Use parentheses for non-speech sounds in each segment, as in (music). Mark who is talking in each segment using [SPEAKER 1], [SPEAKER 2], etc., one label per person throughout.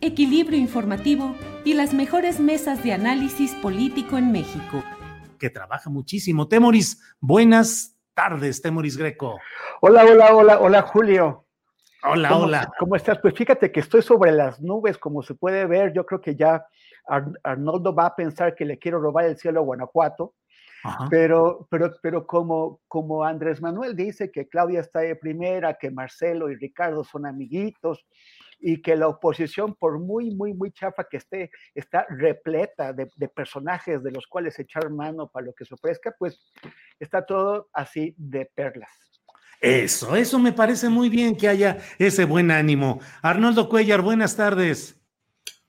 [SPEAKER 1] equilibrio informativo y las mejores mesas de análisis político en México.
[SPEAKER 2] Que trabaja muchísimo. Temoris, buenas tardes, Temoris Greco.
[SPEAKER 3] Hola, hola, hola, hola, Julio.
[SPEAKER 2] Hola,
[SPEAKER 3] ¿Cómo,
[SPEAKER 2] hola.
[SPEAKER 3] ¿Cómo estás? Pues fíjate que estoy sobre las nubes, como se puede ver. Yo creo que ya Ar Arnoldo va a pensar que le quiero robar el cielo a Guanajuato. Ajá. Pero, pero, pero como, como Andrés Manuel dice que Claudia está de primera, que Marcelo y Ricardo son amiguitos, y que la oposición, por muy, muy, muy chafa que esté, está repleta de, de, personajes de los cuales echar mano para lo que se ofrezca, pues está todo así de perlas.
[SPEAKER 2] Eso, eso me parece muy bien que haya ese buen ánimo. Arnoldo Cuellar, buenas tardes.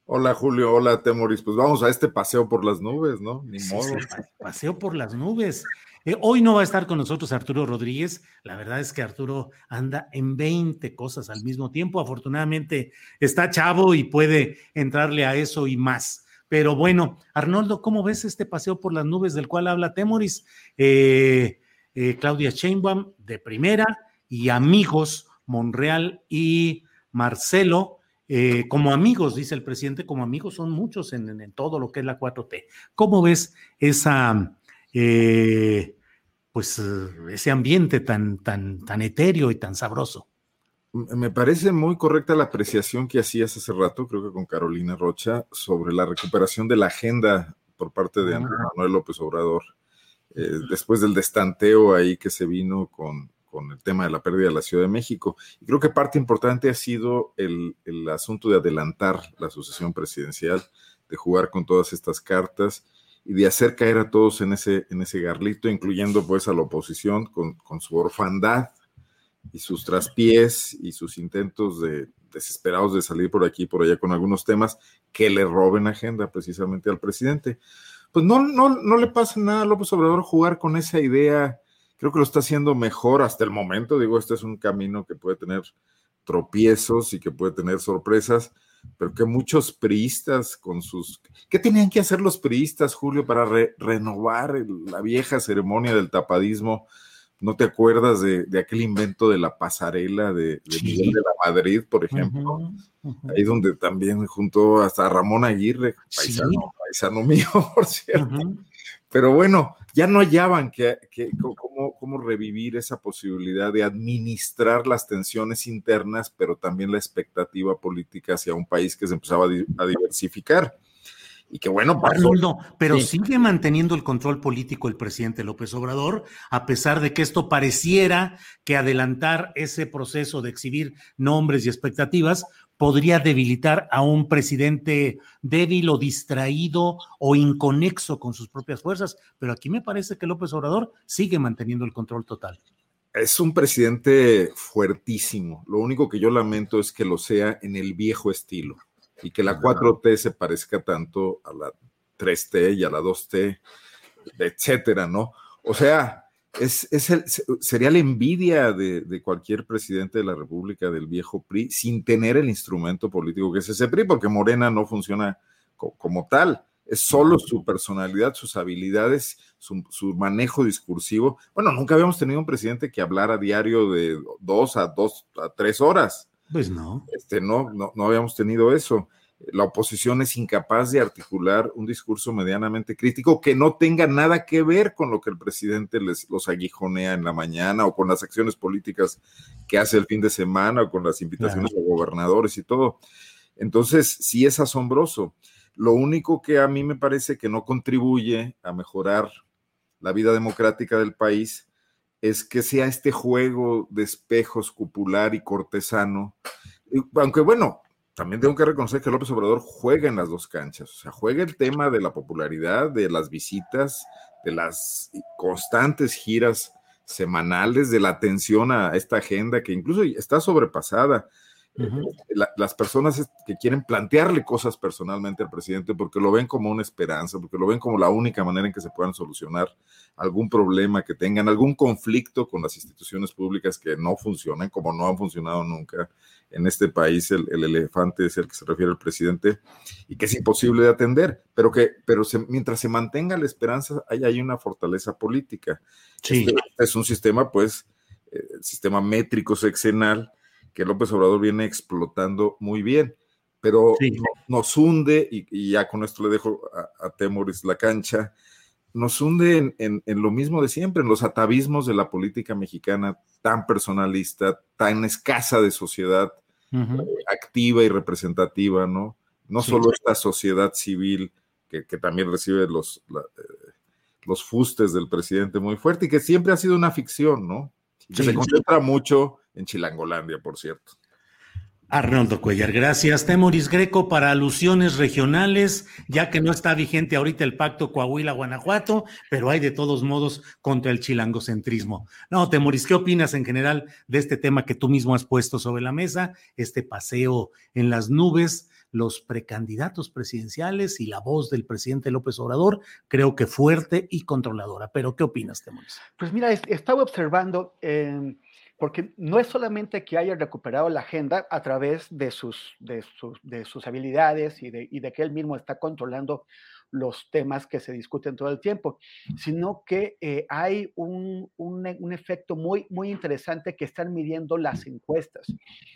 [SPEAKER 4] Hola Julio, hola Temoris. Pues vamos a este paseo por las nubes, ¿no? Ni
[SPEAKER 2] sí,
[SPEAKER 4] modo.
[SPEAKER 2] Sí, paseo por las nubes. Eh, hoy no va a estar con nosotros Arturo Rodríguez. La verdad es que Arturo anda en 20 cosas al mismo tiempo. Afortunadamente está chavo y puede entrarle a eso y más. Pero bueno, Arnoldo, ¿cómo ves este paseo por las nubes del cual habla Temoris? Eh, eh, Claudia Sheinbaum de primera y amigos Monreal y Marcelo. Como amigos, dice el presidente, como amigos son muchos en, todo lo que es la 4T. ¿Cómo ves esa, pues, ese ambiente tan, tan, tan etéreo y tan sabroso?
[SPEAKER 4] Me parece muy correcta la apreciación que hacías hace rato, creo que con Carolina Rocha, sobre la recuperación de la agenda por parte de Andrés Manuel López Obrador, eh, después del destanteo ahí que se vino con, con el tema de la pérdida de la Ciudad de México. Y creo que parte importante ha sido el, el, asunto de adelantar la sucesión presidencial, de jugar con todas estas cartas y de hacer caer a todos en ese, en ese garlito, incluyendo pues a la oposición con, con su orfandad y sus traspiés y sus intentos de desesperados de salir por aquí y por allá con algunos temas que le roben agenda precisamente al presidente. Pues no, no, no le pasa nada a López Obrador jugar con esa idea creo que lo está haciendo mejor hasta el momento. Digo, este es un camino que puede tener tropiezos y que puede tener sorpresas, pero que muchos priistas con sus... ¿Qué tenían que hacer los priistas, Julio, para re renovar el, la vieja ceremonia del tapadismo? ¿No te acuerdas de, de aquel invento de la pasarela de, de sí. Miguel de la Madrid, por ejemplo? Uh -huh, uh -huh. Ahí donde también juntó hasta Ramón Aguirre, paisano, sí. paisano (laughs) mío, por cierto. Uh -huh. Pero bueno, ya no hallaban que, que, cómo, cómo, revivir esa posibilidad de administrar las tensiones internas, pero también la expectativa política hacia un país que se empezaba a, diversificar. Y que bueno,
[SPEAKER 2] pasó. Arnoldo, pero sí. sigue manteniendo el control político el presidente López Obrador, a pesar de que esto pareciera que adelantar ese proceso de exhibir nombres y expectativas podría debilitar a un presidente débil o distraído o inconexo con sus propias fuerzas, pero aquí me parece que López Obrador sigue manteniendo el control total.
[SPEAKER 4] Es un presidente fuertísimo. Lo único que yo lamento es que lo sea en el viejo estilo y que la 4T se parezca tanto a la 3T y a la 2T, etcétera, ¿no? O sea, es, es el, sería la envidia de, de, cualquier presidente de la República del viejo PRI sin tener el instrumento político que es ese PRI, porque Morena no funciona co como tal. Es solo su personalidad, sus habilidades, su, su, manejo discursivo. Bueno, nunca habíamos tenido un presidente que hablara diario de dos a dos a tres horas.
[SPEAKER 2] Pues no.
[SPEAKER 4] Este, no, no, no habíamos tenido eso la oposición es incapaz de articular un discurso medianamente crítico que no tenga nada que ver con lo que el presidente les, los aguijonea en la mañana o con las acciones políticas que hace el fin de semana o con las invitaciones a gobernadores y todo. Entonces, sí es asombroso. Lo único que a mí me parece que no contribuye a mejorar la vida democrática del país es que sea este juego de espejos cupular y cortesano. Aunque bueno, también tengo que reconocer que López Obrador juega en las dos canchas, o sea, juega el tema de la popularidad, de las visitas, de las constantes giras semanales, de la atención a esta agenda que incluso está sobrepasada las personas que quieren plantearle cosas personalmente al presidente porque lo ven como una esperanza, porque lo ven como la única manera en que se puedan solucionar algún problema que tengan, algún conflicto con las instituciones públicas que no funcionan, como no han funcionado nunca en este país. El, elefante es el que se refiere el presidente y que es imposible de atender, pero que pero mientras se mantenga la esperanza, ahí hay una fortaleza política.
[SPEAKER 2] Sí.
[SPEAKER 4] Este es un sistema, pues, el eh, sistema métrico sexenal que López Obrador viene explotando muy bien, pero nos hunde, y, ya con esto le dejo a, Temoris la cancha, nos hunde en, lo mismo de siempre, en los atavismos de la política mexicana tan personalista, tan escasa de sociedad eh, activa y representativa, ¿no? No solo esta sociedad civil que, también recibe los, eh, los fustes del presidente muy fuerte y que siempre ha sido una ficción, ¿no? que se concentra mucho en Chilangolandia, por cierto.
[SPEAKER 2] Arnoldo Cuellar, gracias. Temoris Greco para alusiones regionales, ya que no está vigente ahorita el pacto Coahuila-Guanajuato, pero hay de todos modos contra el chilangocentrismo. No, Temoris, ¿qué opinas en general de este tema que tú mismo has puesto sobre la mesa, este paseo en las nubes, los precandidatos presidenciales y la voz del presidente López Obrador, creo que fuerte y controladora. Pero, ¿qué opinas, Temoris?
[SPEAKER 3] Pues mira, estaba observando... Eh porque no es solamente que haya recuperado la agenda a través de sus, de sus, de sus habilidades y de, y de, que él mismo está controlando los temas que se discuten todo el tiempo, sino que eh, hay un, un, un, efecto muy, muy interesante que están midiendo las encuestas.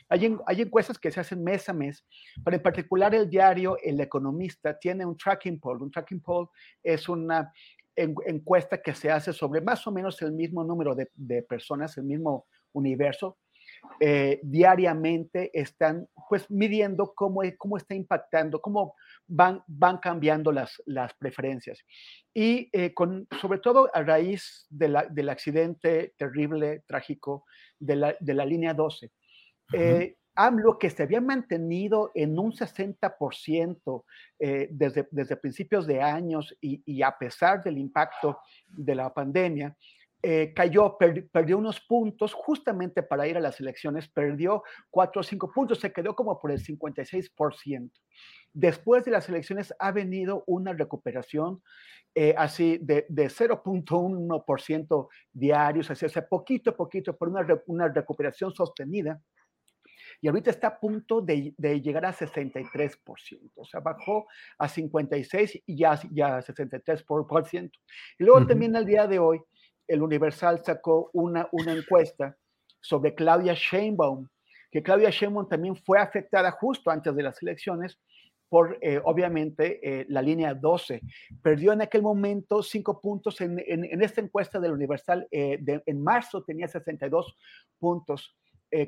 [SPEAKER 3] Hay, hay encuestas que se hacen mes a mes, pero en particular el diario El Economista tiene un tracking poll. Un tracking poll es una encuesta que se hace sobre más o menos el mismo número de, de personas, el mismo universo, eh, diariamente están pues midiendo cómo, cómo está impactando, cómo van, van cambiando las, las preferencias. Y eh, con, sobre todo a raíz de la, del accidente terrible, trágico de la, de la línea 12, eh, AMLO, que se había mantenido en un 60% eh, desde, desde principios de años y, y, a pesar del impacto de la pandemia, eh, cayó, perdió unos puntos justamente para ir a las elecciones, perdió cuatro o cinco puntos, se quedó como por el 56%. Después de las elecciones ha venido una recuperación eh, así de, de 0.1% diarios, así, o poquito a poquito, por una, una recuperación sostenida y ahorita está a punto de, de, llegar a 63%, o sea, bajó a 56 y ya, ya a 63%. Y luego también al día de hoy el Universal sacó una, una encuesta sobre Claudia Sheinbaum, que Claudia Sheinbaum también fue afectada justo antes de las elecciones por, eh, obviamente, eh, la línea 12. Perdió en aquel momento cinco puntos en, en, esta encuesta del Universal. Eh, en marzo tenía 62 puntos.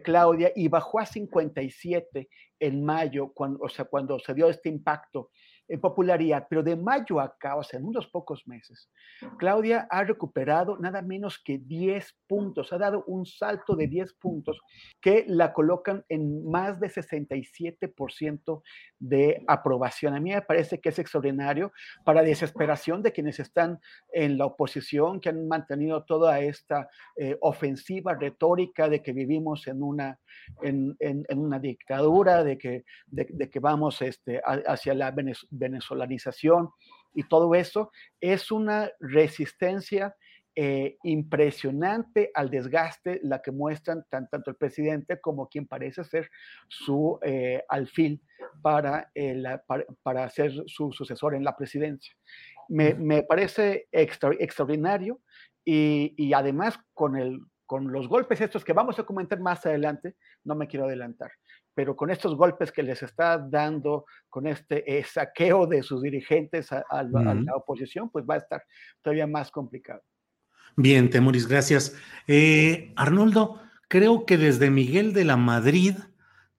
[SPEAKER 3] Claudia, y bajó a 57 en mayo, cuando, o sea, cuando se dio este impacto en popularidad, pero de mayo acá, o sea, en unos pocos meses, Claudia ha recuperado nada menos que 10 puntos, ha dado un salto de 10 puntos que la colocan en más de 67% de aprobación. A mí me parece que es extraordinario para desesperación de quienes están en la oposición, que han mantenido toda esta eh, ofensiva retórica de que vivimos en una, en, una dictadura, de que, de, que vamos este, hacia la Venezuela venezolanización y todo eso, es una resistencia eh, impresionante al desgaste la que muestran tanto el presidente como quien parece ser su eh, alfil para, para, ser su sucesor en la presidencia. Me, parece extraordinario y, y, además con, el, con los golpes estos que vamos a comentar más adelante, no me quiero adelantar, pero con estos golpes que les está dando, con este saqueo de sus dirigentes a, la oposición, pues va a estar todavía más complicado.
[SPEAKER 2] Bien, Temuris, gracias. Eh, Arnoldo, creo que desde Miguel de la Madrid,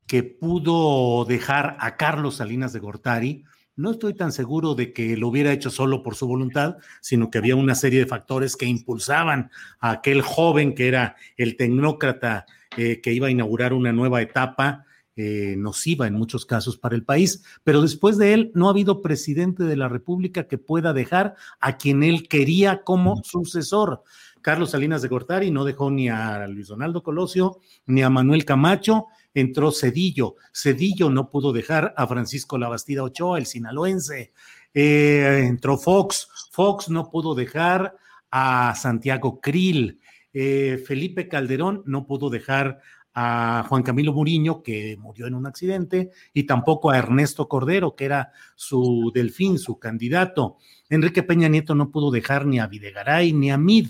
[SPEAKER 2] que pudo dejar a Carlos Salinas de Gortari, no estoy tan seguro de que lo hubiera hecho solo por su voluntad, sino que había una serie de factores que impulsaban a aquel joven que era el tecnócrata eh, que iba a inaugurar una nueva etapa eh, nociva en muchos casos para el país, pero después de él no ha habido presidente de la República que pueda dejar a quien él quería como sucesor. Carlos Salinas de Gortari no dejó ni a Luis Donaldo Colosio ni a Manuel Camacho, entró Cedillo. Cedillo no pudo dejar a Francisco Labastida Ochoa, el sinaloense. Eh, entró Fox. Fox no pudo dejar a Santiago Krill. Eh, Felipe Calderón no pudo dejar a Juan Camilo Muriño, que murió en un accidente, y tampoco a Ernesto Cordero, que era su delfín, su candidato. Enrique Peña Nieto no pudo dejar ni a Videgaray ni a Mid.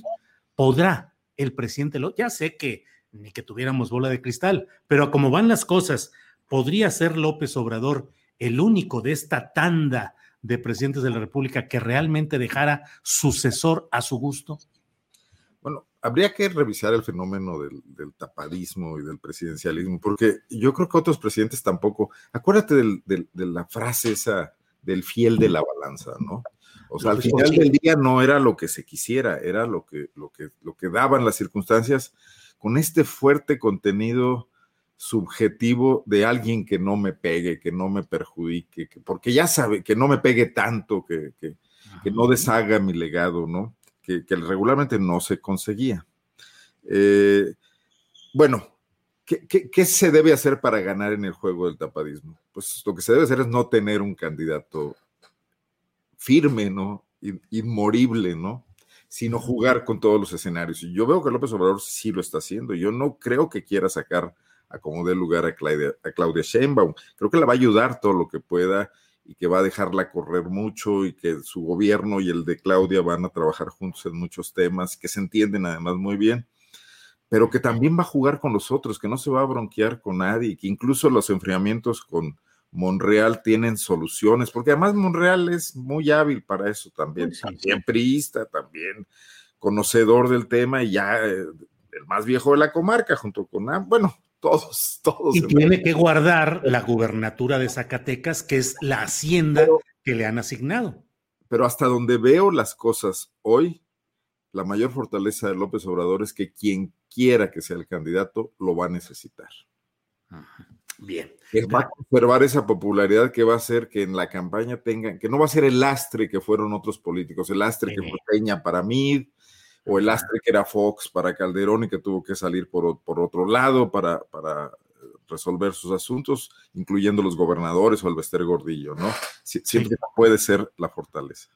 [SPEAKER 2] ¿Podrá el presidente? Lo, ya sé que ni que tuviéramos bola de cristal, pero como van las cosas, ¿podría ser López Obrador el único de esta tanda de presidentes de la República que realmente dejara sucesor a su gusto?
[SPEAKER 4] Habría que revisar el fenómeno del, tapadismo y del presidencialismo, porque yo creo que otros presidentes tampoco. Acuérdate de la frase esa del fiel de la balanza, ¿no? O sea, al final del día no era lo que se quisiera, era lo que, lo que, lo que daban las circunstancias con este fuerte contenido subjetivo de alguien que no me pegue, que no me perjudique, que, porque ya sabe, que no me pegue tanto, que, que, no deshaga mi legado, ¿no? Que, regularmente no se conseguía. Eh, bueno, ¿qué, ¿qué, se debe hacer para ganar en el juego del tapadismo? Pues lo que se debe hacer es no tener un candidato firme, ¿no? Inmorible, ¿no? sino jugar con todos los escenarios. Y yo veo que López Obrador sí lo está haciendo. Yo no creo que quiera sacar a como dé lugar a Claudia, a Claudia Sheinbaum. Creo que la va a ayudar todo lo que pueda y que va a dejarla correr mucho y que su gobierno y el de Claudia van a trabajar juntos en muchos temas que se entienden además muy bien, pero que también va a jugar con los otros, que no se va a bronquear con nadie, que incluso los enfriamientos con Monreal tienen soluciones, porque además Monreal es muy hábil para eso también, también priista, también conocedor del tema y ya eh, el más viejo de la comarca, junto con, bueno, todos, todos.
[SPEAKER 2] Y tiene que guardar la gubernatura de Zacatecas, que es la hacienda que le han asignado.
[SPEAKER 4] Pero hasta donde veo las cosas hoy, la mayor fortaleza de López Obrador es que quien quiera que sea el candidato lo va a necesitar.
[SPEAKER 2] Bien.
[SPEAKER 4] va a conservar esa popularidad que va a hacer que en la campaña tengan, que no va a ser el lastre que fueron otros políticos, el lastre que fue Peña para mí, o el lastre que era Fox para Calderón y que tuvo que salir por, por otro lado para, para resolver sus asuntos, incluyendo los gobernadores o el Bester Gordillo, ¿no? Siempre puede ser la fortaleza.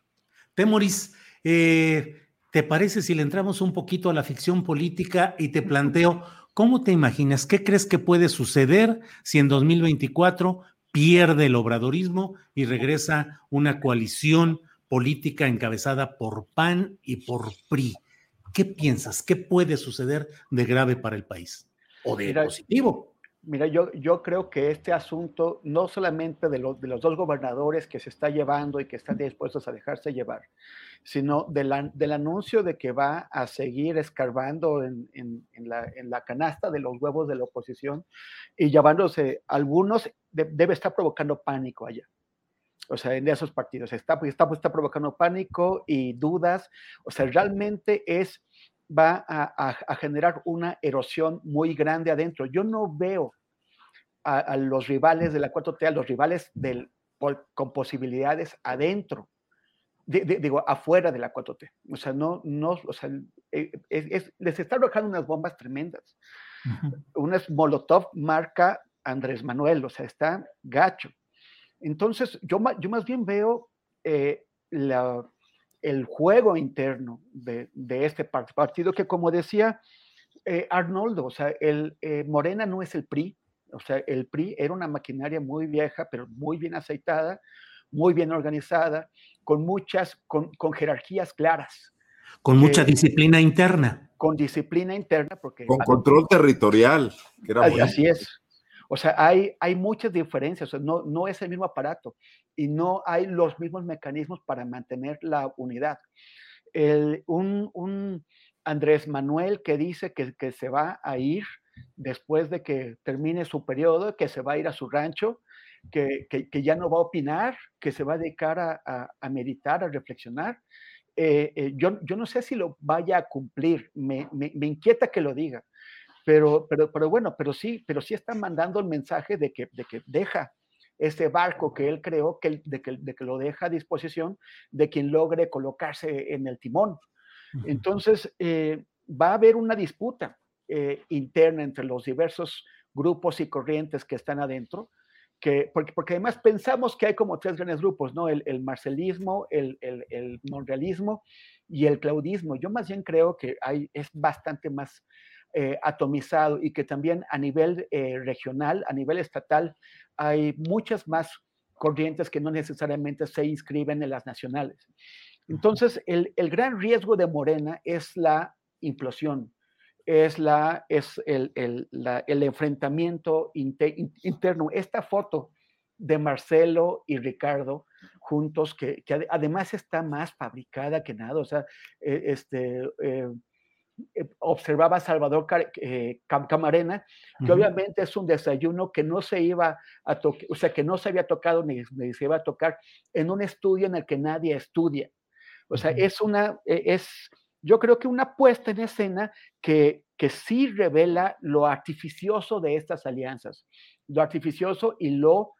[SPEAKER 2] Temoris, eh, ¿te parece si le entramos un poquito a la ficción política y te planteo ¿Cómo te imaginas? ¿Qué crees que puede suceder si en 2024 pierde el obradorismo y regresa una coalición política encabezada por PAN y por PRI? ¿Qué piensas? ¿Qué puede suceder de grave para el país? ¿O de positivo?
[SPEAKER 3] Mira, yo, yo creo que este asunto, no solamente de, de, los dos gobernadores que se está llevando y que están dispuestos a dejarse llevar, sino del anuncio de que va a seguir escarbando en, en, la, canasta de los huevos de la oposición y llevándose algunos, debe estar provocando pánico allá. O sea, en esos partidos está, está, está provocando pánico y dudas. O sea, realmente es va a, generar una erosión muy grande adentro. Yo no veo a, los rivales de la 4T, a los rivales del, con posibilidades adentro, digo, afuera de la 4T. O sea, no, no, o sea, eh, les está arrojando unas bombas tremendas. Unas Molotov marca Andrés Manuel, o sea, está gacho. Entonces, yo, yo más bien veo eh, la, el juego interno de, este partido, que como decía eh, Arnoldo, o sea, el, eh, Morena no es el PRI, o sea, el PRI era una maquinaria muy vieja, pero muy bien aceitada, muy bien organizada, con muchas, con, jerarquías claras.
[SPEAKER 2] Con mucha disciplina interna.
[SPEAKER 3] Con disciplina interna, porque...
[SPEAKER 4] Con control territorial.
[SPEAKER 3] Que era así es. O sea, hay, hay muchas diferencias, no, no es el mismo aparato y no hay los mismos mecanismos para mantener la unidad. un, Andrés Manuel que dice que, que, se va a ir después de que termine su periodo, que se va a ir a su rancho, que, que, ya no va a opinar, que se va a dedicar a, a, meditar, a reflexionar. Eh, eh, yo, yo, no sé si lo vaya a cumplir, me, me, me, inquieta que lo diga, pero, pero, pero bueno, pero sí, pero sí está mandando el mensaje de que, de que deja ese barco que él creó, que, de, que, de que lo deja a disposición de quien logre colocarse en el timón. Entonces, eh, va a haber una disputa interna entre los diversos grupos y corrientes que están adentro, que, porque, porque, además pensamos que hay como tres grandes grupos, ¿no? El, el marcelismo, el, el, el, monrealismo y el claudismo. Yo más bien creo que hay, es bastante más eh, atomizado y que también a nivel eh, regional, a nivel estatal, hay muchas más corrientes que no necesariamente se inscriben en las nacionales. Entonces, el, el gran riesgo de Morena es la implosión es, la, es el, el, la, el enfrentamiento interno. Esta foto de Marcelo y Ricardo juntos, que, que, además está más fabricada que nada, o sea, eh, este, eh, observaba a Salvador eh, Camarena, que uh -huh. obviamente es un desayuno que no se iba a tocar, o sea, que no se había tocado ni, ni, se iba a tocar en un estudio en el que nadie estudia. O sea, uh -huh. es una, es, yo creo que una puesta en escena que, que sí revela lo artificioso de estas alianzas, lo artificioso y lo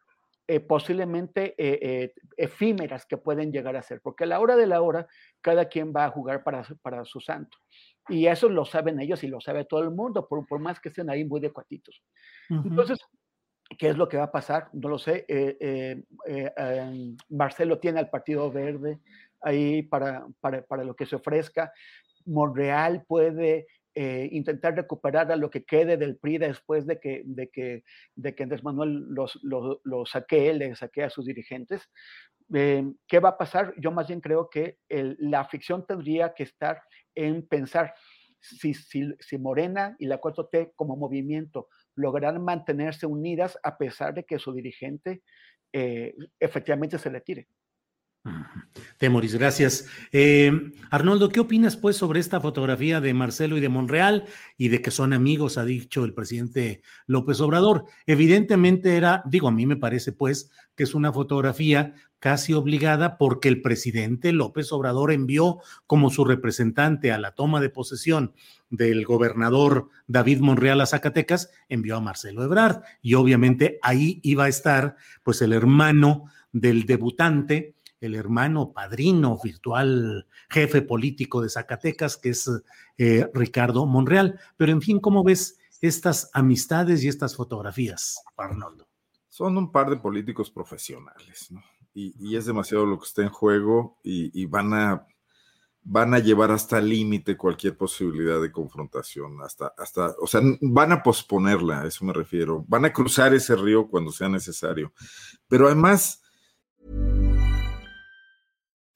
[SPEAKER 3] eh, posiblemente eh, eh, efímeras que pueden llegar a ser, porque a la hora de la hora cada quien va a jugar para, para su santo. Y eso lo saben ellos y lo sabe todo el mundo, por, por más que estén ahí muy de cuatitos. Uh -huh. Entonces, ¿qué es lo que va a pasar? No lo sé. Marcelo tiene al Partido Verde, ahí para, para, para lo que se ofrezca. Monreal puede eh, intentar recuperar a lo que quede del PRI después de que, de que, de que Andrés Manuel los, los, los le saquee a sus dirigentes. Eh, ¿Qué va a pasar? Yo más bien creo que la ficción tendría que estar en pensar si, si, si Morena y la 4T como movimiento lograrán mantenerse unidas a pesar de que su dirigente eh, efectivamente se le tire.
[SPEAKER 2] Temoris, gracias. Eh, Arnoldo, ¿qué opinas pues sobre esta fotografía de Marcelo y de Monreal y de que son amigos, ha dicho el presidente López Obrador? Evidentemente era, digo, a mí me parece pues que es una fotografía casi obligada porque el presidente López Obrador envió como su representante a la toma de posesión del gobernador David Monreal a Zacatecas, envió a Marcelo Ebrard y obviamente ahí iba a estar pues el hermano del debutante, el hermano padrino virtual jefe político de Zacatecas, que es eh, Ricardo Monreal. Pero en fin, ¿cómo ves estas amistades y estas fotografías, Arnoldo?
[SPEAKER 4] Son un par de políticos profesionales, ¿no? Y, es demasiado lo que está en juego y, y van a van a llevar hasta el límite cualquier posibilidad de confrontación, hasta, hasta, o sea, van a posponerla, a eso me refiero, van a cruzar ese río cuando sea necesario. Pero además,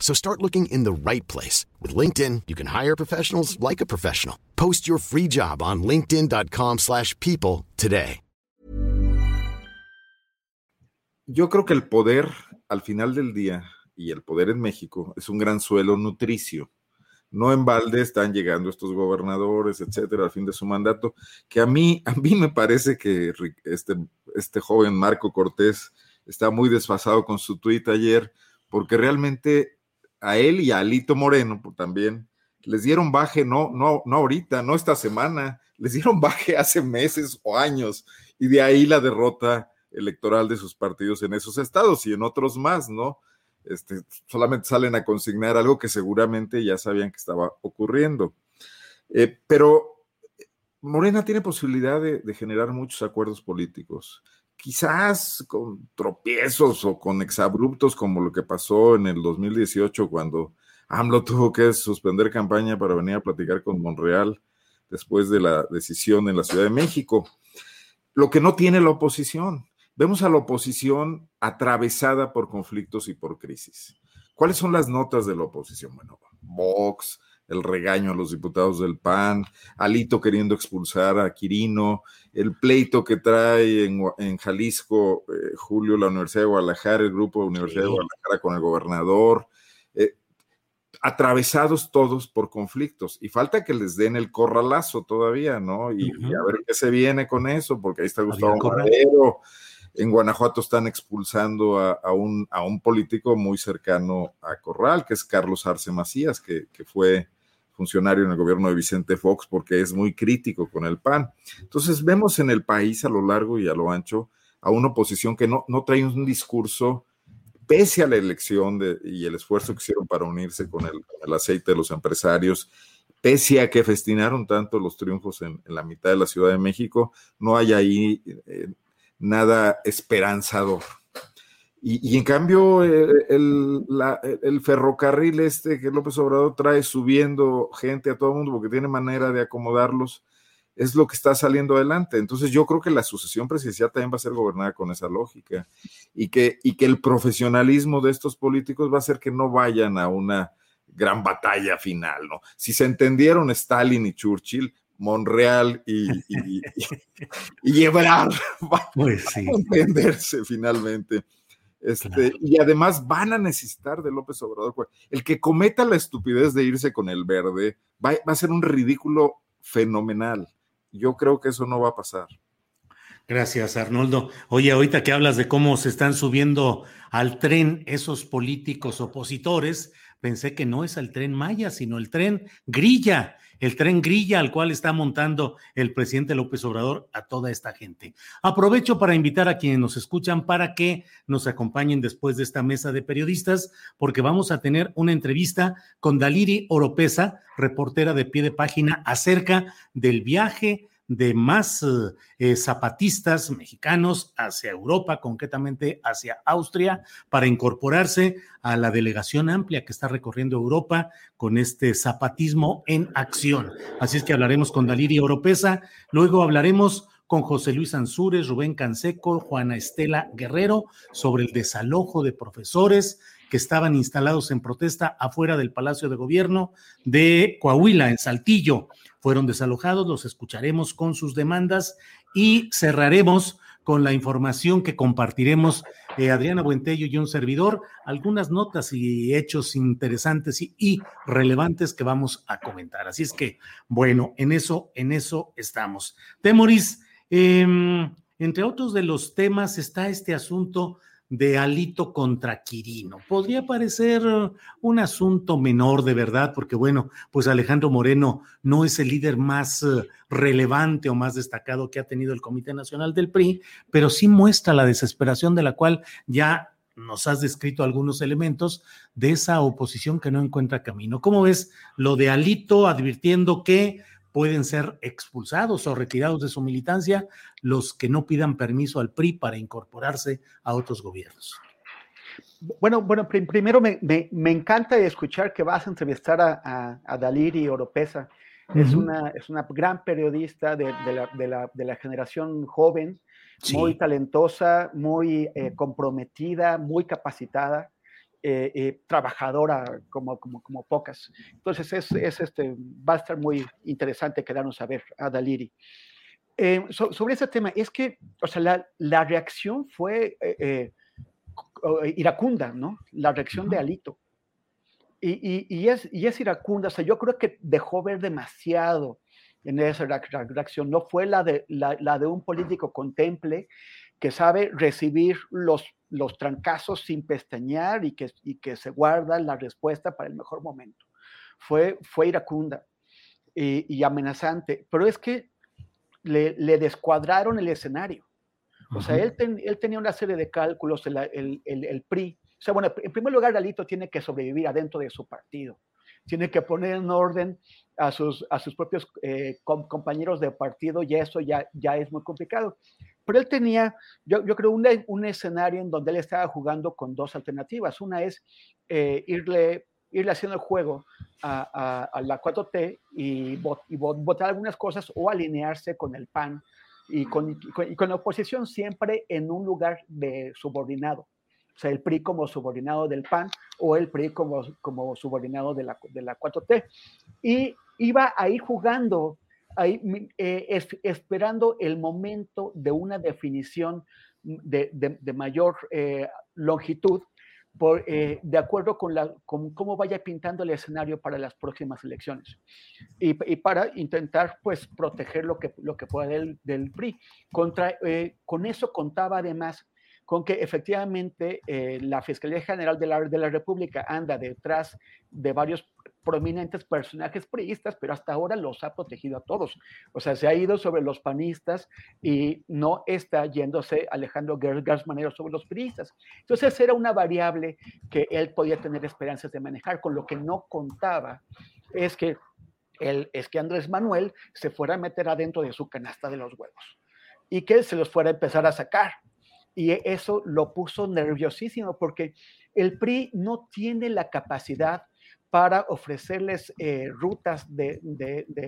[SPEAKER 5] So start looking in the right place. With LinkedIn, you can hire professionals like a professional. Post your free job on linkedin.com slash people today.
[SPEAKER 4] Yo creo que el poder, al final del día, y el poder en México, es un gran suelo nutricio. No en balde están llegando estos gobernadores, etcétera, al fin de su mandato, que a mí, a mí me parece que este, este joven Marco Cortés está muy desfasado con su tuit ayer, porque realmente a él y a Alito Moreno también les dieron baje no, no, no ahorita, no esta semana, les dieron (laughs) baje hace meses o años, y de ahí la derrota electoral de sus partidos en esos estados y en otros más, ¿no? Este, solamente salen a consignar algo que seguramente ya sabían que estaba ocurriendo. Eh, pero Morena tiene posibilidad de, generar muchos acuerdos políticos, quizás con tropiezos o con exabruptos como lo que pasó en el 2018 cuando AMLO tuvo que suspender campaña para venir a platicar con Monreal después de la decisión en la Ciudad de México. Lo que no tiene la oposición, Vemos a la oposición atravesada por conflictos y por crisis. ¿Cuáles son las notas de la oposición? Bueno, Vox, el regaño a los diputados del PAN, Alito queriendo expulsar a Quirino, el pleito que trae en, Jalisco, eh, Julio, la Universidad de Guadalajara, el grupo de Universidad de Guadalajara con el gobernador, eh, atravesados todos por conflictos. Y falta que les den el corralazo todavía, ¿no? Y, a ver qué se viene con eso, porque ahí está Gustavo Madero en Guanajuato están expulsando a, un, a, un, político muy cercano a Corral, que es Carlos Arce Macías, que, fue funcionario en el gobierno de Vicente Fox porque es muy crítico con el PAN. Entonces vemos en el país a lo largo y a lo ancho a una oposición que no, no trae un discurso, pese a la elección de, y el esfuerzo que hicieron para unirse con el, aceite de los empresarios, pese a que festinaron tanto los triunfos en, la mitad de la Ciudad de México, no hay ahí eh, nada esperanzador. Y, en cambio, eh, el, ferrocarril este que López Obrador trae subiendo gente a todo el mundo porque tiene manera de acomodarlos, es lo que está saliendo adelante. Entonces yo creo que la sucesión presidencial también va a ser gobernada con esa lógica y que, y que el profesionalismo de estos políticos va a hacer que no vayan a una gran batalla final, ¿no? Si se entendieron Stalin y Churchill, Monreal y, y, y, Ebrard (laughs) pues a entenderse finalmente. Este, Y además van a necesitar de López Obrador. El que cometa la estupidez de irse con el verde va, va a ser un ridículo fenomenal. Yo creo que eso no va a pasar.
[SPEAKER 2] Gracias, Arnoldo. Oye, ahorita que hablas de cómo se están subiendo al tren esos políticos opositores, pensé que no es el tren Maya, sino el tren Grilla el tren grilla al cual está montando el presidente López Obrador a toda esta gente. Aprovecho para invitar a quienes nos escuchan para que nos acompañen después de esta mesa de periodistas, porque vamos a tener una entrevista con Daliri Oropesa, reportera de pie de página, acerca del viaje de más eh, zapatistas mexicanos hacia Europa, concretamente hacia Austria, para incorporarse a la delegación amplia que está recorriendo Europa con este zapatismo en acción. Así es que hablaremos con Daliri Oropesa, luego hablaremos con José Luis Ansúrez, Rubén Canseco, Juana Estela Guerrero sobre el desalojo de profesores que estaban instalados en protesta afuera del Palacio de Gobierno de Coahuila, en Saltillo fueron desalojados, los escucharemos con sus demandas y cerraremos con la información que compartiremos eh, Adriana Buentello y un servidor, algunas notas y hechos interesantes y, relevantes que vamos a comentar. Así es que, bueno, en eso, en eso estamos. Temoris, em, entre otros de los temas está este asunto de Alito contra Quirino. Podría parecer un asunto menor de verdad, porque bueno, pues Alejandro Moreno no es el líder más eh, relevante o más destacado que ha tenido el Comité Nacional del PRI, pero sí muestra la desesperación de la cual ya nos has descrito algunos elementos de esa oposición que no encuentra camino. ¿Cómo ves lo de Alito advirtiendo que pueden ser expulsados o retirados de su militancia los que no pidan permiso al PRI para incorporarse a otros gobiernos.
[SPEAKER 3] Bueno, bueno, primero me, encanta escuchar que vas a entrevistar a, a, Daliri Oropesa. es, una, es una gran periodista de, la, generación joven, muy talentosa, muy eh, comprometida, muy capacitada. Eh, eh, trabajadora como, como, como, pocas. Entonces, es, es, este, va a estar muy interesante quedarnos a ver a Daliri. Eh, sobre ese tema, es que, o sea, la, la reacción fue iracunda, ¿no? La reacción de Alito. Y, y, y, es, y es iracunda, o sea, yo creo que dejó ver demasiado en esa reacción. No fue la de, la, la de un político contemple que sabe recibir los, los trancazos sin pestañear y que, y que se guarda la respuesta para el mejor momento. fue, fue iracunda y, amenazante, pero es que le, descuadraron el escenario. O sea, él, él, tenía una serie de cálculos, el, el, el, PRI. O sea, bueno, en primer lugar, Galito tiene que sobrevivir adentro de su partido. Tiene que poner en orden a sus, a sus propios eh, compañeros de partido y eso ya, ya es muy complicado. Pero él tenía, yo, creo, un, un, escenario en donde él estaba jugando con dos alternativas. Una es eh, irle, irle haciendo el juego a, a, la 4T y, votar algunas cosas o alinearse con el PAN y con, la oposición siempre en un lugar de subordinado. O sea, el PRI como subordinado del PAN o el PRI como, subordinado de la, de la 4T. Y iba ahí jugando, ahí, eh, esperando el momento de una definición de, de, mayor eh, longitud, por, eh, de acuerdo con, la, con cómo vaya pintando el escenario para las próximas elecciones y, y para intentar pues proteger lo que, lo que pueda del, del PRI. Contra, con eso contaba además con que efectivamente la Fiscalía General de la, de la República anda detrás de varios prominentes personajes priistas, pero hasta ahora los ha protegido a todos. O sea, se ha ido sobre los panistas y no está yéndose Alejandro Manero sobre los priistas. Entonces era una variable que él podía tener esperanzas de manejar, con lo que no contaba es que, él, es que Andrés Manuel se fuera a meter adentro de su canasta de los huevos y que se los fuera a empezar a sacar. Y eso lo puso nerviosísimo porque el PRI no tiene la capacidad para ofrecerles eh, rutas de,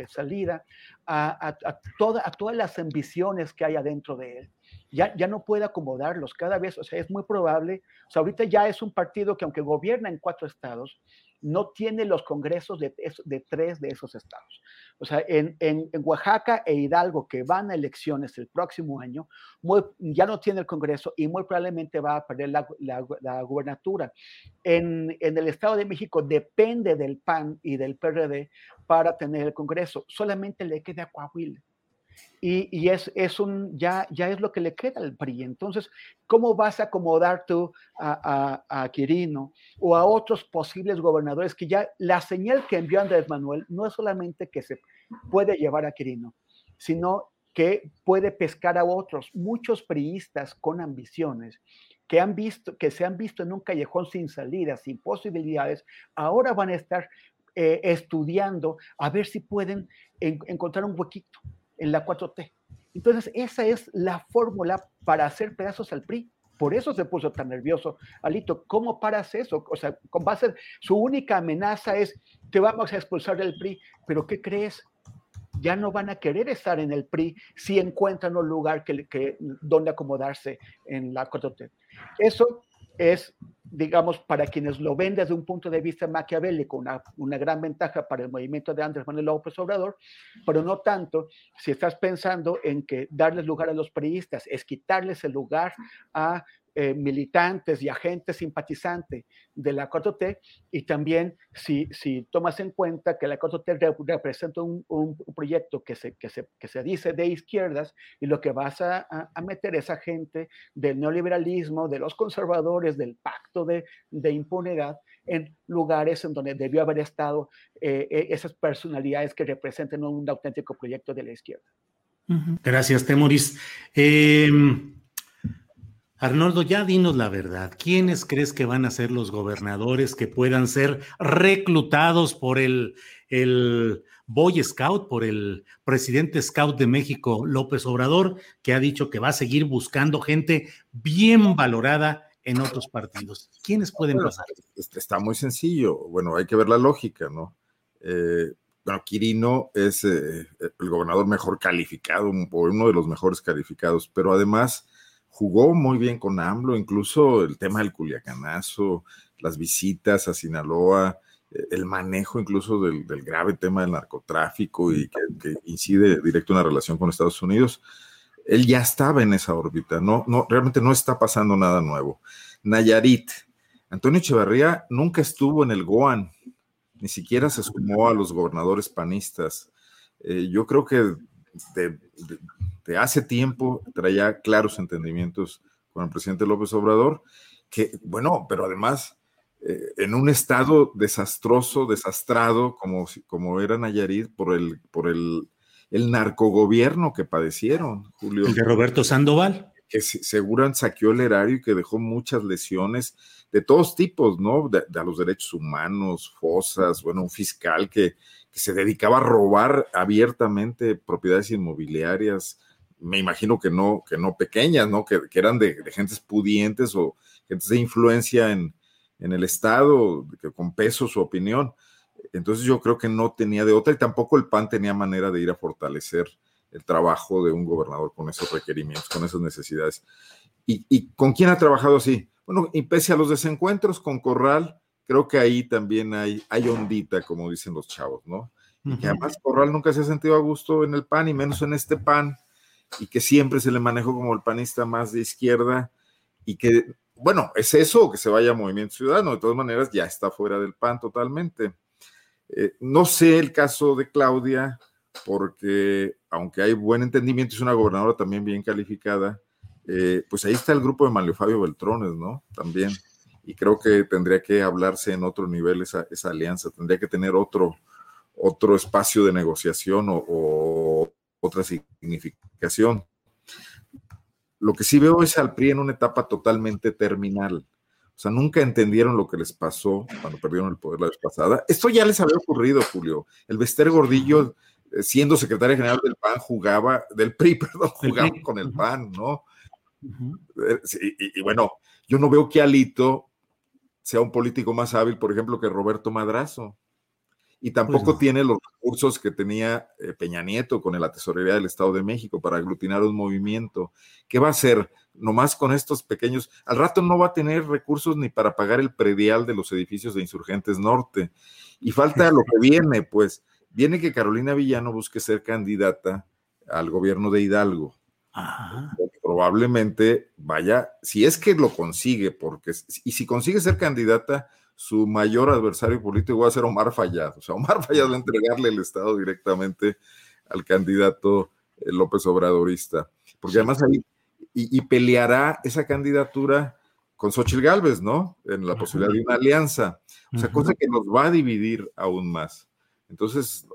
[SPEAKER 3] salida a, todas las ambiciones que hay adentro de él. Ya, ya no puede acomodarlos cada vez, o sea, es muy probable, o sea, ahorita ya es un partido que aunque gobierna en cuatro estados, no tiene los congresos de, de tres de esos estados. O sea, en, en, Oaxaca e Hidalgo, que van a elecciones el próximo año, ya no tiene el Congreso y muy probablemente va a perder la, la, gubernatura. En, en, el Estado de México depende del PAN y del PRD para tener el Congreso. Solamente le queda Coahuila y, es, es, un, ya, ya es lo que le queda al PRI. Entonces, ¿cómo vas a acomodar tú a, a, Quirino o a otros posibles gobernadores que ya la señal que envió Andrés Manuel no es solamente que se puede llevar a Quirino, sino que puede pescar a otros, muchos priistas con ambiciones que han visto, que se han visto en un callejón sin salida, sin posibilidades, ahora van a estar eh, estudiando a ver si pueden encontrar un huequito en la 4T. Entonces, esa es la fórmula para hacer pedazos al PRI. Por eso se puso tan nervioso. Alito, ¿cómo paras eso? O sea, a ser, su única amenaza es, te vamos a expulsar del PRI, pero ¿qué crees? Ya no van a querer estar en el PRI si encuentran un lugar que, que donde acomodarse en la 4T. Eso es digamos, para quienes lo ven desde un punto de vista maquiavélico, una, una gran ventaja para el movimiento de Andrés Manuel López Obrador, pero no tanto si estás pensando en que darles lugar a los periodistas es quitarles el lugar a eh, militantes y agentes simpatizantes de la 4T y también si, si tomas en cuenta que la 4T representa un, un, proyecto que se, que, se, que se dice de izquierdas y lo que vas a, a, meter es a gente del neoliberalismo, de los conservadores, del pacto de, de impunidad en lugares en donde debió haber estado eh, eh, esas personalidades que representan un auténtico proyecto de la izquierda.
[SPEAKER 2] Gracias, Temoris. Eh, Arnoldo, ya dinos la verdad. ¿Quiénes crees que van a ser los gobernadores que puedan ser reclutados por el, el Boy Scout, por el presidente Scout de México, López Obrador, que ha dicho que va a seguir buscando gente bien valorada en otros partidos? ¿Quiénes pueden pasar?
[SPEAKER 4] Está muy sencillo. Bueno, hay que ver la lógica, ¿no? Eh, bueno, Quirino es eh, el gobernador mejor calificado, uno de los mejores calificados, pero además jugó muy bien con AMLO, incluso el tema del culiacanazo, las visitas a Sinaloa, eh, el manejo incluso del, grave tema del narcotráfico y que, incide directo en la relación con Estados Unidos. Él ya estaba en esa órbita, no, no, realmente no está pasando nada nuevo. Nayarit, Antonio Echeverría nunca estuvo en el GOAN, ni siquiera se sumó a los gobernadores panistas. Eh, yo creo que de, hace tiempo traía claros entendimientos con el presidente López Obrador, que, bueno, pero además eh, en un estado desastroso, desastrado, como, como era Nayarit, por el, por el, el narcogobierno que padecieron, Julio.
[SPEAKER 2] El de Roberto Sandoval.
[SPEAKER 4] Que seguran saqueó el erario y que dejó muchas lesiones de todos tipos, ¿no? De, a los derechos humanos, fosas, bueno, un fiscal que, que se dedicaba a robar abiertamente propiedades inmobiliarias, me imagino que no, que no pequeñas, ¿no? Que, que eran de, de, gentes pudientes o gentes de influencia en, en el Estado, que con peso su opinión. Entonces yo creo que no tenía de otra y tampoco el PAN tenía manera de ir a fortalecer el trabajo de un gobernador con esos requerimientos, con esas necesidades. ¿Y, y con quién ha trabajado así? Bueno, y pese a los desencuentros con Corral, creo que ahí también hay, hay ondita, como dicen los chavos, ¿no? Y que además Corral nunca se ha sentido a gusto en el PAN y menos en este PAN, y que siempre se le manejó como el panista más de izquierda, y que bueno, es eso que se vaya a Movimiento Ciudadano. De todas maneras, ya está fuera del PAN totalmente. Eh, no sé el caso de Claudia, porque aunque hay buen entendimiento, es una gobernadora también bien calificada, eh, pues ahí está el grupo de Manlio Fabio Beltrones, ¿no? También. Y creo que tendría que hablarse en otro nivel esa, esa alianza, tendría que tener otro, otro espacio de negociación o, o otra significación. Lo que sí veo es al PRI en una etapa totalmente terminal. O sea, nunca entendieron lo que les pasó cuando perdieron el poder la vez pasada. Esto ya les había ocurrido, Julio. El Bester Gordillo, eh, siendo secretario general del PAN, jugaba, del PRI, (laughs) perdón, jugaba con el PAN, ¿no? Eh, y, y, bueno, yo no veo que Alito sea un político más hábil, por ejemplo, que Roberto Madrazo y tampoco pues no. tiene los recursos que tenía eh, Peña Nieto con la tesorería del Estado de México para aglutinar un movimiento. ¿Qué va a hacer? Nomás con estos pequeños, al rato no va a tener recursos ni para pagar el predial de los edificios de Insurgentes Norte. Y falta lo que viene, pues, viene que Carolina Villano busque ser candidata al gobierno de Hidalgo. Ajá. Probablemente vaya, si es que lo consigue, porque, y si consigue ser candidata, su mayor adversario político va a ser Omar Fayad. O sea, Omar (laughs) Fayad va a entregarle el Estado directamente al candidato eh, López Obradorista. Porque además ahí, y, y, peleará esa candidatura con Xochitl Galvez, ¿no? En la posibilidad de una alianza. O sea, cosa que nos va a dividir aún más. Entonces,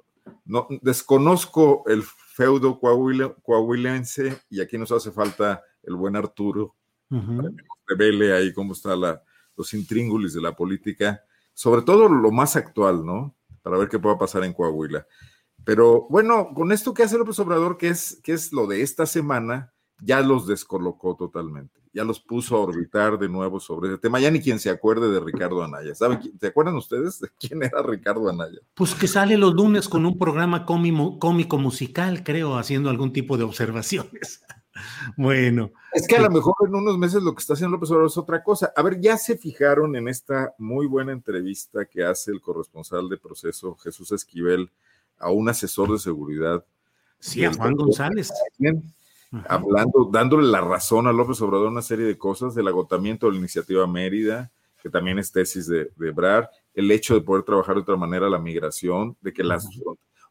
[SPEAKER 4] no, desconozco el feudo coahuilense y aquí nos hace falta el buen Arturo uh -huh. para que nos revele ahí cómo está la, los intríngulis de la política, sobre todo lo más actual, ¿no? Para ver qué pueda pasar en Coahuila. Pero bueno, con esto que hace López Obrador, que es, es lo de esta semana, ya los descolocó totalmente, ya los puso a orbitar de nuevo sobre ese tema. Ya ni quien se acuerde de Ricardo Anaya. ¿Saben? ¿Se acuerdan ustedes de quién era Ricardo Anaya?
[SPEAKER 2] Pues que sale los lunes con un programa cómico musical, creo, haciendo algún tipo de observaciones. (laughs) Bueno.
[SPEAKER 4] Es que a lo mejor en unos meses lo que está haciendo López Obrador es otra cosa. A ver, ya se fijaron en esta muy buena entrevista que hace el corresponsal de proceso, Jesús Esquivel, a un asesor de seguridad.
[SPEAKER 2] Sí, a Juan González.
[SPEAKER 4] Hablando, dándole la razón a López Obrador una serie de cosas, del agotamiento de la iniciativa Mérida, que también es tesis de, de Ebrar, el hecho de poder trabajar de otra manera la migración, de que las...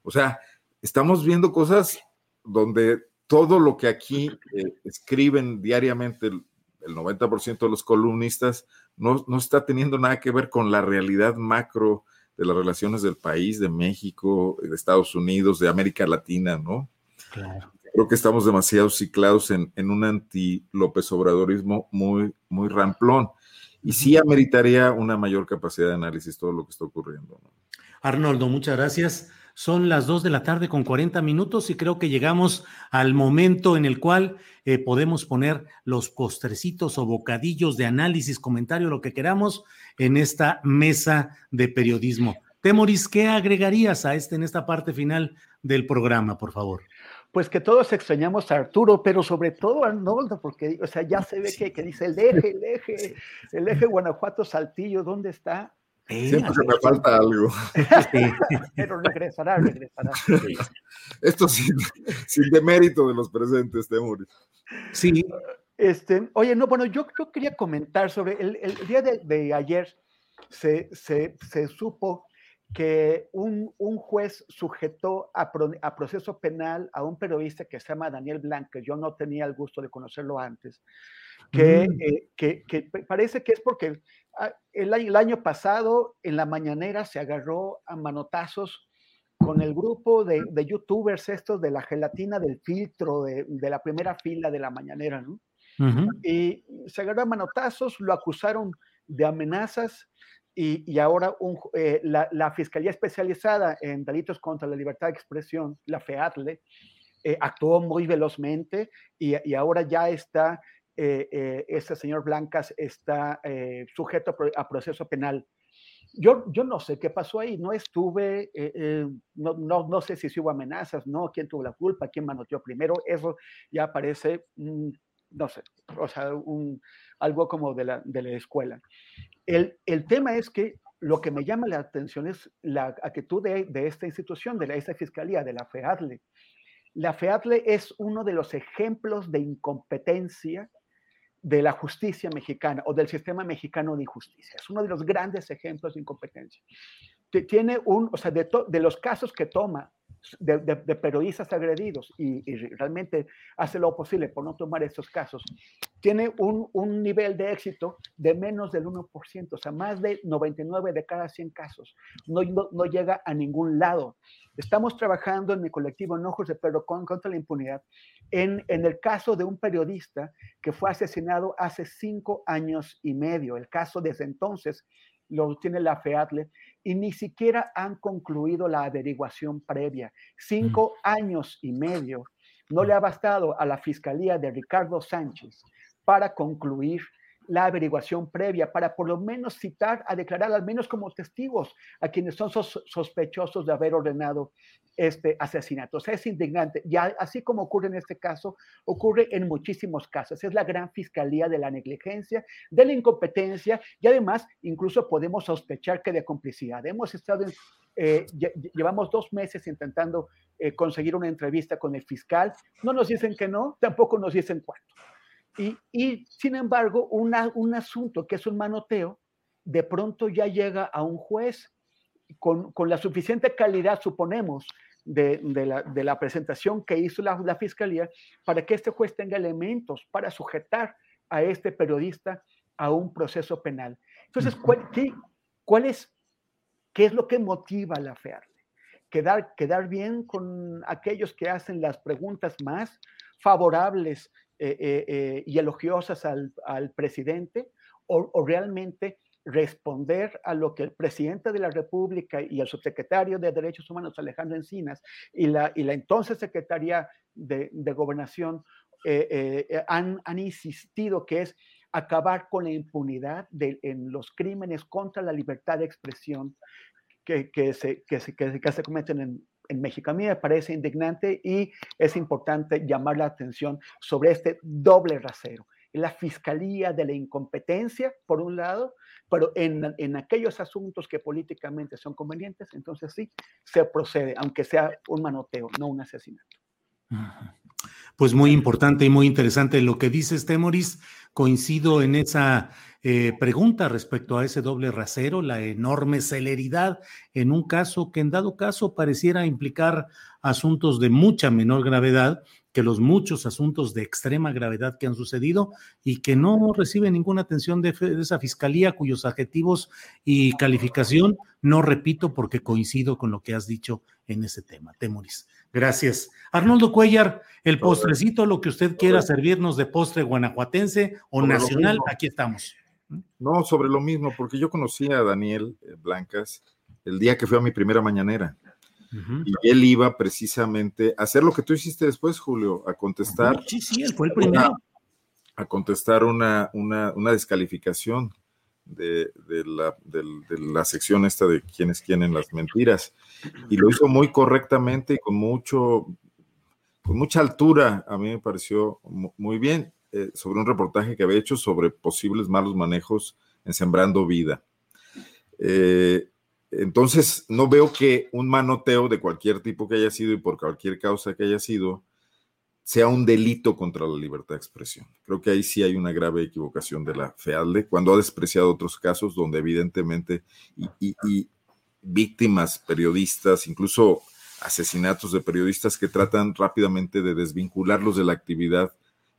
[SPEAKER 4] O sea, estamos viendo cosas donde todo lo que aquí eh, escriben diariamente el, el 90% de los columnistas no, no, está teniendo nada que ver con la realidad macro de las relaciones del país, de México, de Estados Unidos, de América Latina, ¿no?
[SPEAKER 2] Claro.
[SPEAKER 4] Creo que estamos demasiado ciclados en, en un anti-López Obradorismo muy, muy ramplón. Y sí ameritaría una mayor capacidad de análisis todo lo que está ocurriendo. ¿no?
[SPEAKER 2] Arnoldo, muchas gracias. Son las 2 de la tarde con 40 minutos y creo que llegamos al momento en el cual eh, podemos poner los postrecitos o bocadillos de análisis, comentario, lo que queramos en esta mesa de periodismo. Temoris, ¿qué agregarías a este en esta parte final del programa, por favor?
[SPEAKER 3] Pues que todos extrañamos a Arturo, pero sobre todo a Arnoldo, porque o sea, ya se ve que, que dice el eje, el eje, el eje Guanajuato Saltillo, ¿dónde está?
[SPEAKER 4] Siempre se me falta algo. (laughs)
[SPEAKER 3] Pero regresará, regresará.
[SPEAKER 4] Esto sin, sin demérito de los presentes, Temuris.
[SPEAKER 3] Sí. Este, oye, no, bueno, yo, yo quería comentar sobre el, el día de, de ayer se, se, se, supo que un, un juez sujetó a, pro, a, proceso penal a un periodista que se llama Daniel Blanc, que yo no tenía el gusto de conocerlo antes, que, mm. eh, que, que, parece que es porque ah, el año, el año pasado en la mañanera se agarró a manotazos con el grupo de, de youtubers estos de la gelatina del filtro de, de, la primera fila de la mañanera, ¿no? Y se agarró a manotazos, lo acusaron de amenazas y, y ahora un, eh, la, la, Fiscalía Especializada en Delitos contra la Libertad de Expresión, la FEATLE, eh, actuó muy velozmente y, y, ahora ya está, eh, eh este señor Blancas está eh, sujeto a proceso penal yo, yo no sé qué pasó ahí, no estuve, eh, eh, no, no, no, sé si hubo amenazas, no, quién tuvo la culpa, quién manoteó primero, eso ya parece, mm, no sé, o sea, un, algo como de la, de la escuela. El, el, tema es que lo que me llama la atención es la actitud de, de esta institución, de la, esta fiscalía, de la FEADLE. La FEADLE es uno de los ejemplos de incompetencia de la justicia mexicana o del sistema mexicano de justicia. Es uno de los grandes ejemplos de incompetencia. Tiene un, o sea, de, de los casos que toma de, de, de periodistas agredidos y, y, realmente hace lo posible por no tomar estos casos, tiene un, un, nivel de éxito de menos del 1%, o sea, más de 99 de cada 100 casos. No, no, no llega a ningún lado. Estamos trabajando en el colectivo Enojos de Perro contra la impunidad en, en, el caso de un periodista que fue asesinado hace cinco años y medio. El caso desde entonces lo tiene la FEATLE y ni siquiera han concluido la averiguación previa. Cinco mm. años y medio no le ha bastado a la fiscalía de Ricardo Sánchez para concluir la averiguación previa para por lo menos citar, a declarar al menos como testigos a quienes son sos, sospechosos de haber ordenado este asesinato. O sea, es indignante. Y así como ocurre en este caso, ocurre en muchísimos casos. Es la gran fiscalía de la negligencia, de la incompetencia y además incluso podemos sospechar que de complicidad. Hemos estado en, eh, llevamos dos meses intentando eh, conseguir una entrevista con el fiscal. No nos dicen que no, tampoco nos dicen cuánto. Y, y sin embargo, una, un asunto que es un manoteo, de pronto ya llega a un juez con, con la suficiente calidad, suponemos, de, de, la, de, la, presentación que hizo la, la, fiscalía para que este juez tenga elementos para sujetar a este periodista a un proceso penal. Entonces, ¿cuál, qué, cuál es, ¿qué es lo que motiva a la FEARLE? Quedar, quedar bien con aquellos que hacen las preguntas más favorables eh, eh, eh, y elogiosas al, al presidente o, o, realmente responder a lo que el presidente de la República y el subsecretario de Derechos Humanos, Alejandro Encinas, y la, y la entonces secretaria de, de Gobernación han, han insistido que es acabar con la impunidad de, en los crímenes contra la libertad de expresión que, que, se, que, se, que, se cometen en, en México. A mí me parece indignante y es importante llamar la atención sobre este doble rasero. La fiscalía de la incompetencia, por un lado, pero en, en aquellos asuntos que políticamente son convenientes, entonces sí, se procede, aunque sea un manoteo, no un asesinato.
[SPEAKER 2] Pues muy importante y muy interesante lo que dices, Temoris. Coincido en esa eh, pregunta respecto a ese doble rasero, la enorme celeridad en un caso que en dado caso pareciera implicar asuntos de mucha menor gravedad que los muchos asuntos de extrema gravedad que han sucedido y que no reciben ninguna atención de, de esa fiscalía cuyos adjetivos y calificación no repito porque coincido con lo que has dicho en ese tema. Temoris. Gracias. Arnoldo Cuellar, el postrecito, lo que usted quiera servirnos de postre guanajuatense o nacional, aquí estamos.
[SPEAKER 4] No, sobre lo mismo, porque yo conocí a Daniel eh, Blancas el día que fue a mi primera mañanera. Uh -huh. Y él iba precisamente a hacer lo que tú hiciste después, Julio, a contestar.
[SPEAKER 2] Sí, sí, él fue el primero.
[SPEAKER 4] A, a contestar una, una, una descalificación de, de, la, de, de, la, sección esta de quiénes quieren las mentiras. Y lo hizo muy correctamente y con mucho, con mucha altura. A mí me pareció muy bien eh, sobre un reportaje que había hecho sobre posibles malos manejos en Sembrando Vida. Eh, entonces, no veo que un manoteo de cualquier tipo que haya sido y por cualquier causa que haya sido, sea un delito contra la libertad de expresión. Creo que ahí sí hay una grave equivocación de la FEALDE cuando ha despreciado otros casos donde evidentemente y, víctimas, periodistas, incluso asesinatos de periodistas que tratan rápidamente de desvincularlos de la actividad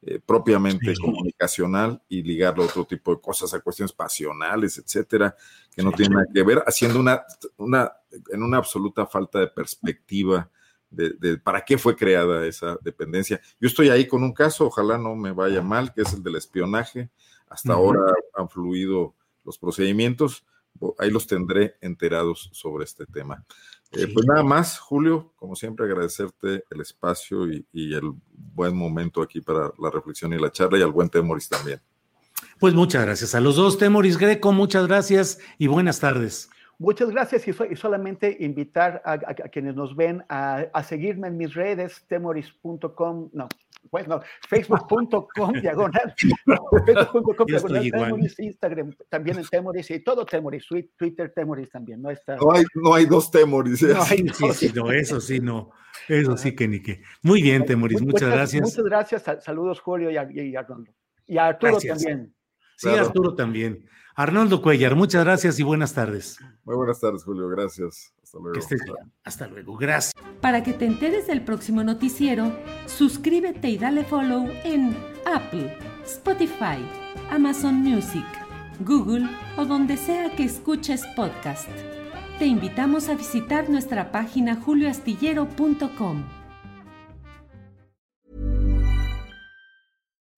[SPEAKER 4] eh, propiamente comunicacional y ligarlo a otro tipo de cosas, a cuestiones pasionales, etcétera, que no tienen nada que ver, haciendo una, una, en una absoluta falta de perspectiva de, para qué fue creada esa dependencia. Yo estoy ahí con un caso, ojalá no me vaya mal, que es el del espionaje. Hasta ahora han fluido los procedimientos, ahí los tendré enterados sobre este tema. Eh, pues nada más, Julio, como siempre, agradecerte el espacio y, el buen momento aquí para la reflexión y la charla y al buen Temoris también.
[SPEAKER 2] Pues muchas gracias a los dos, Temoris Greco, muchas gracias y buenas tardes.
[SPEAKER 3] Muchas gracias y, solamente invitar a, quienes nos ven a, seguirme en mis redes, temoris.com, no, pues no, facebook.com (laughs) diagonal, facebook.com diagonal temoris, Instagram también en temoris y todo temoris, Twitter temoris también, no está.
[SPEAKER 4] No hay, no hay dos temoris.
[SPEAKER 2] ¿eh? No hay, sí, sí, no, eso sí, no, eso sí que ni que. Muy bien, temoris, muchas, gracias.
[SPEAKER 3] Muchas gracias, saludos Julio y, y, Arnoldo. Y a Arturo también.
[SPEAKER 2] Sí, Arturo también. Arnoldo Cuellar, muchas gracias y buenas tardes.
[SPEAKER 4] Muy buenas tardes, Julio. Gracias. Hasta luego.
[SPEAKER 2] Hasta luego. Gracias.
[SPEAKER 1] Para que te enteres del próximo noticiero, suscríbete y dale follow en Apple, Spotify, Amazon Music, Google o donde sea que escuches podcast. Te invitamos a visitar nuestra página julioastillero.com.